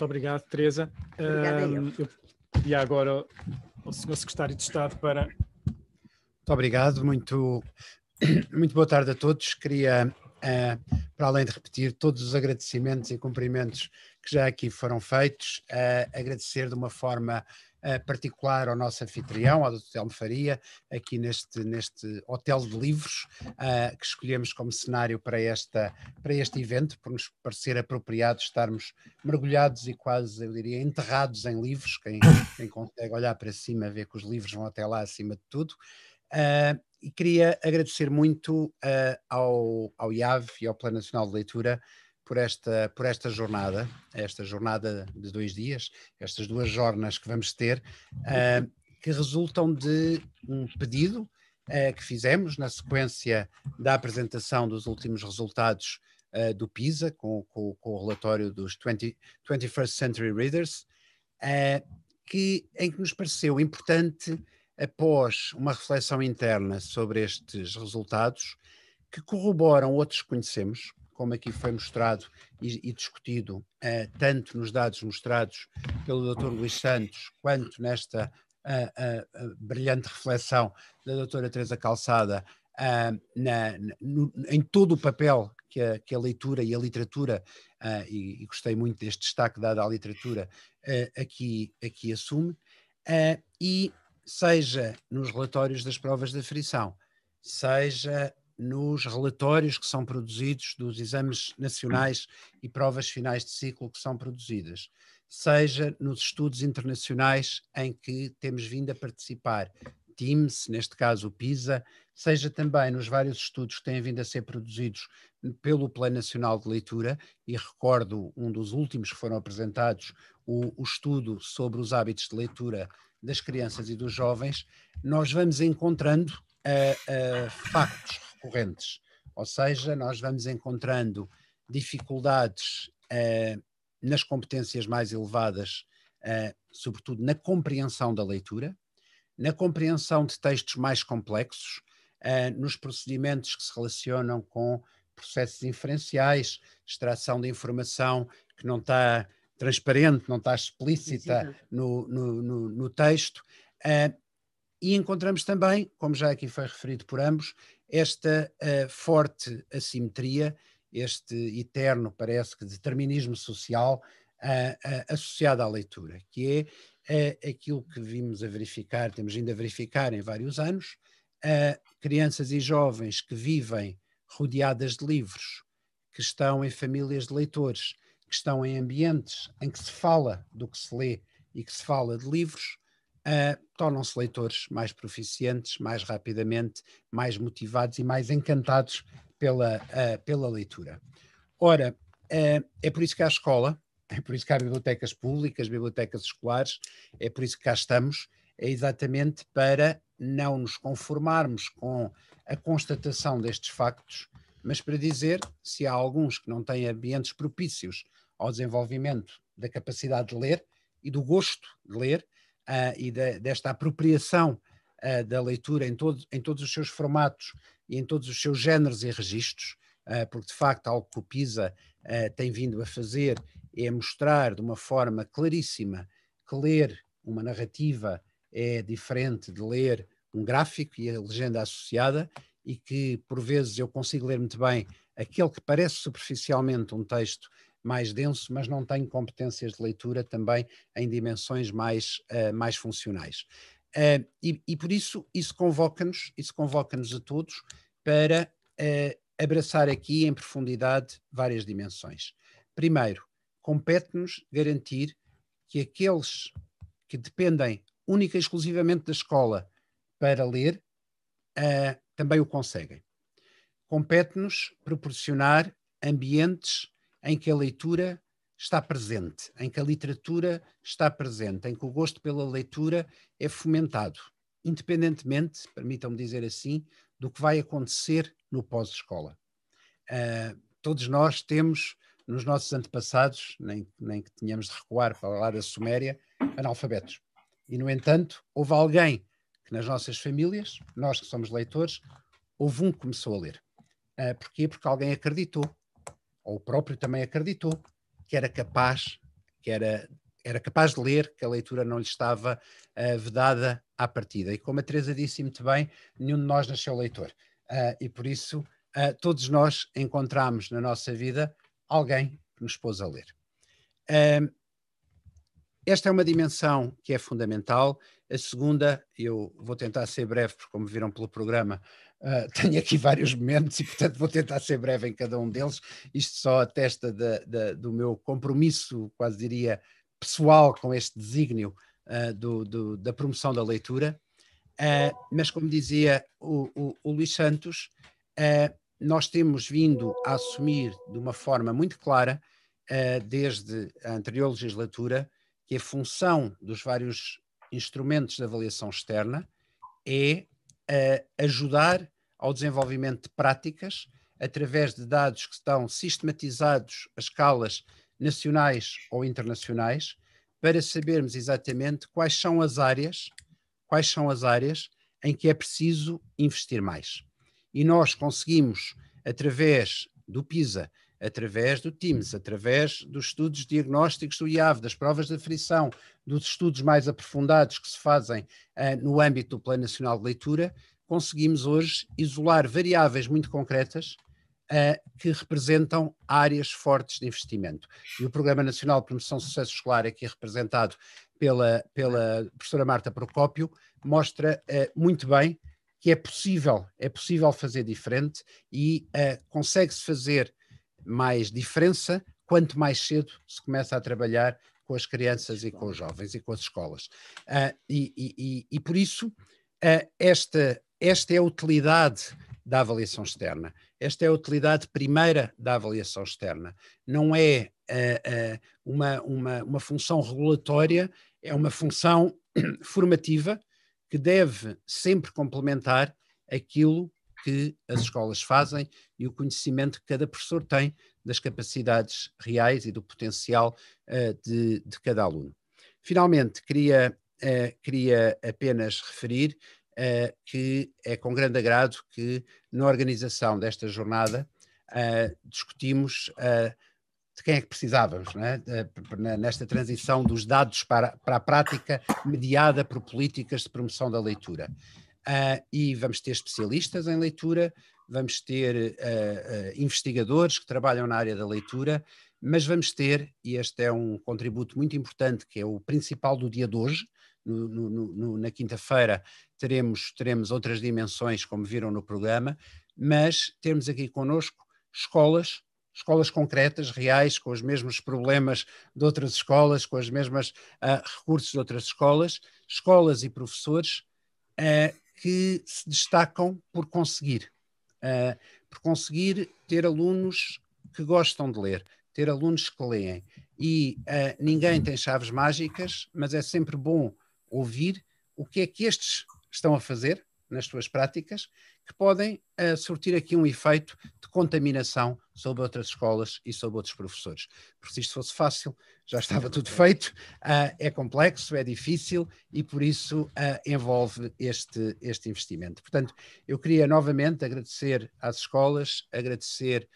Muito obrigado, Teresa. Obrigada um, eu. pedi agora ao Sr. Secretário de Estado para. Muito obrigado, muito, muito boa tarde a todos. Queria, uh, para além de repetir todos os agradecimentos e cumprimentos que já aqui foram feitos, uh, agradecer de uma forma uh, particular ao nosso anfitrião, ao Dr. Telmo Faria, aqui neste, neste hotel de livros uh, que escolhemos como cenário para, esta, para este evento, por nos parecer apropriado estarmos mergulhados e quase, eu diria, enterrados em livros. Quem, quem consegue olhar para cima vê que os livros vão até lá acima de tudo. Uh, e queria agradecer muito ao, ao IAV e ao Plano Nacional de Leitura por esta, por esta jornada, esta jornada de dois dias, estas duas jornadas que vamos ter, uh, que resultam de um pedido uh, que fizemos na sequência da apresentação dos últimos resultados uh, do PISA, com, com, com, o relatório dos 20, 21st Century Readers, que, em que nos pareceu importante, após uma reflexão interna sobre estes resultados, que corroboram outros que conhecemos, como aqui foi mostrado e, e discutido, uh, tanto nos dados mostrados pelo Dr. Luís Santos, quanto nesta uh, brilhante reflexão da doutora Teresa Calçada, na, no, em todo o papel que a, que a, leitura e a literatura, e, e, gostei muito deste destaque dado à literatura, aqui, aqui assume, e seja nos relatórios das provas de aferição, seja nos relatórios que são produzidos dos exames nacionais e provas finais de ciclo que são produzidas, seja nos estudos internacionais em que temos vindo a participar, TIMS, neste caso o PISA, seja também nos vários estudos que têm vindo a ser produzidos pelo Plano Nacional de Leitura, e recordo um dos últimos que foram apresentados, o, o estudo sobre os hábitos de leitura das crianças e dos jovens, nós vamos encontrando uh, uh, factos recorrentes. Ou seja, nós vamos encontrando dificuldades uh, nas competências mais elevadas, uh, sobretudo na compreensão da leitura, na compreensão de textos mais complexos, uh, nos procedimentos que se relacionam com processos inferenciais, extração de informação que não está transparente, não está explícita no, no, no, no texto. Uh, e encontramos também, como já aqui foi referido por ambos, esta uh, forte assimetria, este eterno, parece que, determinismo social uh, associado à leitura, que é aquilo que vimos a verificar, temos vindo a verificar em vários anos, crianças e jovens que vivem rodeadas de livros, que estão em famílias de leitores, que estão em ambientes em que se fala do que se lê e que se fala de livros, uh, tornam-se leitores mais proficientes, mais rapidamente, mais motivados e mais encantados pela, uh, pela leitura. Ora, uh, é por isso que há escola, é por isso que há bibliotecas públicas, bibliotecas escolares, é por isso que cá estamos, é exatamente para não nos conformarmos com a constatação destes factos, mas para dizer se há alguns que não têm ambientes propícios ao desenvolvimento da capacidade de ler e do gosto de ler, uh, e de, desta apropriação uh, da leitura em, todo, em todos os seus formatos e em todos os seus géneros e registros, uh, porque de facto algo que o PISA tem vindo a fazer é mostrar de uma forma claríssima que ler uma narrativa é diferente de ler um gráfico e a legenda associada, e que por vezes eu consigo ler muito bem aquele que parece superficialmente um texto mais denso, mas não tenho competências de leitura também em dimensões mais, uh, mais funcionais. Uh, e, e, por isso, isso convoca-nos, isso convoca-nos a todos para uh, abraçar aqui em profundidade várias dimensões. Primeiro, compete-nos garantir que aqueles que dependem única e exclusivamente da escola para ler, também o conseguem. Compete-nos proporcionar ambientes em que a leitura está presente, em que a literatura está presente, em que o gosto pela leitura é fomentado, independentemente, permitam-me dizer assim, do que vai acontecer no pós-escola. Uh, todos nós temos, nos nossos antepassados, nem, nem que tenhamos de recuar para lá da Suméria, analfabetos. E, no entanto, houve alguém que nas nossas famílias, nós que somos leitores, houve um que começou a ler. Uh, porquê? Porque alguém acreditou ou o próprio também acreditou que era capaz que era, era capaz de ler, que a leitura não lhe estava uh, vedada à partida. E como a Teresa disse muito bem, nenhum de nós nasceu leitor. Uh, e por isso, uh, todos nós encontramos na nossa vida alguém que nos pôs a ler. esta é uma dimensão que é fundamental. A segunda, eu vou tentar ser breve, porque como viram pelo programa, Uh, tenho aqui vários momentos e, portanto, vou tentar ser breve em cada um deles. Isto só atesta de, de, do meu compromisso, quase diria, pessoal com este desígnio uh, do, do, da promoção da leitura. Uh, mas, como dizia o, o, o Luís Santos, nós temos vindo a assumir de uma forma muito clara, desde a anterior legislatura, que a função dos vários instrumentos de avaliação externa é ajudar ao desenvolvimento de práticas através de dados que estão sistematizados a escalas nacionais ou internacionais para sabermos exatamente quais são as áreas, quais são as áreas em que é preciso investir mais. E nós conseguimos, através do PISA, através do TIMS, através dos estudos diagnósticos do IAV, das provas de aflição, dos estudos mais aprofundados que se fazem uh, no âmbito do Plano Nacional de Leitura, conseguimos hoje isolar variáveis muito concretas uh, que representam áreas fortes de investimento. E o Programa Nacional de Promoção do Sucesso Escolar, aqui representado pela, pela professora Marta Procópio, mostra uh, muito bem que é possível, é possível fazer diferente e consegue-se fazer mais diferença quanto mais cedo se começa a trabalhar com as crianças e com os jovens e com as escolas. Uh, e, e, e, por isso, uh, esta, esta é a utilidade da avaliação externa. Esta é a utilidade primeira da avaliação externa. Não é uh, uma, uma, uma função regulatória, é uma função formativa que deve sempre complementar aquilo que as escolas fazem e o conhecimento que cada professor tem das capacidades reais e do potencial uh, de, de, cada aluno. Finalmente, queria, uh, queria apenas referir uh, que é com grande agrado que na organização desta jornada discutimos de quem é que precisávamos é? nesta transição dos dados para, para a prática mediada por políticas de promoção da leitura. Uh, e vamos ter especialistas em leitura, vamos ter uh, uh, investigadores que trabalham na área da leitura, mas vamos ter, e este é um contributo muito importante, que é o principal do dia de hoje, no, no, no, na quinta-feira teremos, teremos outras dimensões, como viram no programa, mas temos aqui connosco escolas, escolas concretas, reais, com os mesmos problemas de outras escolas, com os mesmos recursos de outras escolas, escolas e professores que se destacam por conseguir, uh, por conseguir ter alunos que gostam de ler, ter alunos que leem. E uh, ninguém tem chaves mágicas, mas é sempre bom ouvir o que é que estes estão a fazer nas suas práticas, que podem uh, surtir aqui um efeito de contaminação sobre outras escolas e sobre outros professores. Porque se isto fosse fácil, já estava tudo feito, uh, é complexo, é difícil e por isso uh, envolve este, este investimento. Portanto, eu queria novamente agradecer às escolas, agradecer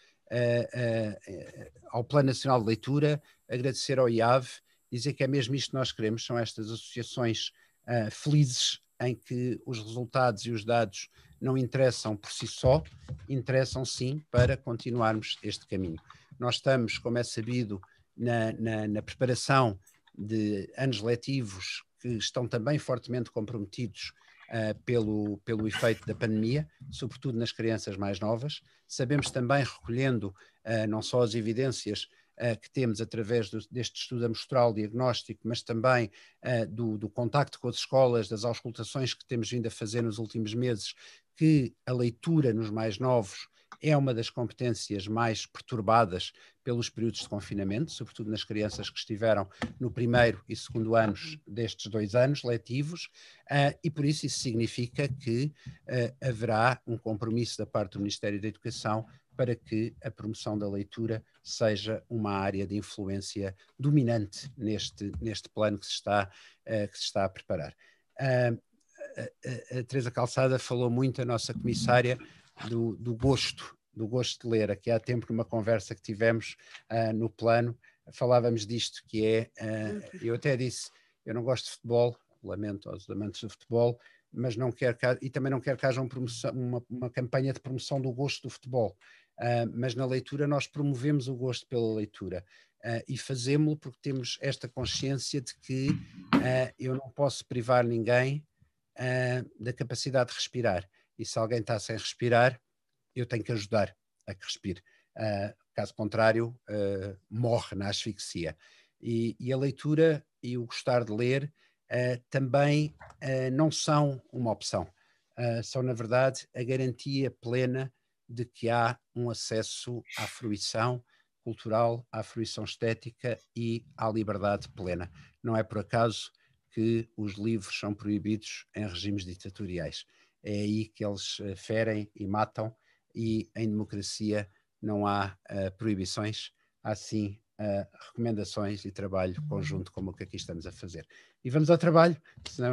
ao Plano Nacional de Leitura, agradecer ao IAV, dizer que é mesmo isto que nós queremos, são estas associações felizes em que os resultados e os dados não interessam por si só, interessam sim para continuarmos este caminho. Nós estamos, como é sabido, na, na, na preparação de anos letivos que estão também fortemente comprometidos uh, pelo, pelo efeito da pandemia, sobretudo nas crianças mais novas. Sabemos também, recolhendo uh, não só as evidências uh, que temos através do, deste estudo amostral diagnóstico, mas também do, do, contacto com as escolas, das auscultações que temos vindo a fazer nos últimos meses, que a leitura nos mais novos é uma das competências mais perturbadas pelos períodos de confinamento, sobretudo nas crianças que estiveram no primeiro e segundo anos destes dois anos letivos, uh, e por isso isso significa que uh, haverá um compromisso da parte do Ministério da Educação para que a promoção da leitura seja uma área de influência dominante neste, neste plano que se está, uh, que se está a preparar. Uh, a, a, a, Teresa Calçada falou muito, a nossa comissária, do, do, gosto, do gosto de ler. Aqui há tempo, numa conversa que tivemos uh, no plano, falávamos disto, que é, uh, eu até disse, eu não gosto de futebol, lamento aos amantes do futebol, mas não quero que, e também não quero que haja um promoção, uma, uma, campanha de promoção do gosto do futebol. Uh, mas na leitura nós promovemos o gosto pela leitura uh, e fazemos-lo porque temos esta consciência de que uh, eu não posso privar ninguém da capacidade de respirar. E se alguém está sem respirar, eu tenho que ajudar a que respire. caso contrário, morre na asfixia. E, e, a leitura e o gostar de ler também não são uma opção. são, na verdade, a garantia plena de que há um acesso à fruição cultural, à fruição estética e à liberdade plena. Não é por acaso que os livros são proibidos em regimes ditatoriais. É aí que eles ferem e matam, e em democracia não há uh, proibições, há sim uh, recomendações e trabalho conjunto como o que aqui estamos a fazer. E vamos ao trabalho, senão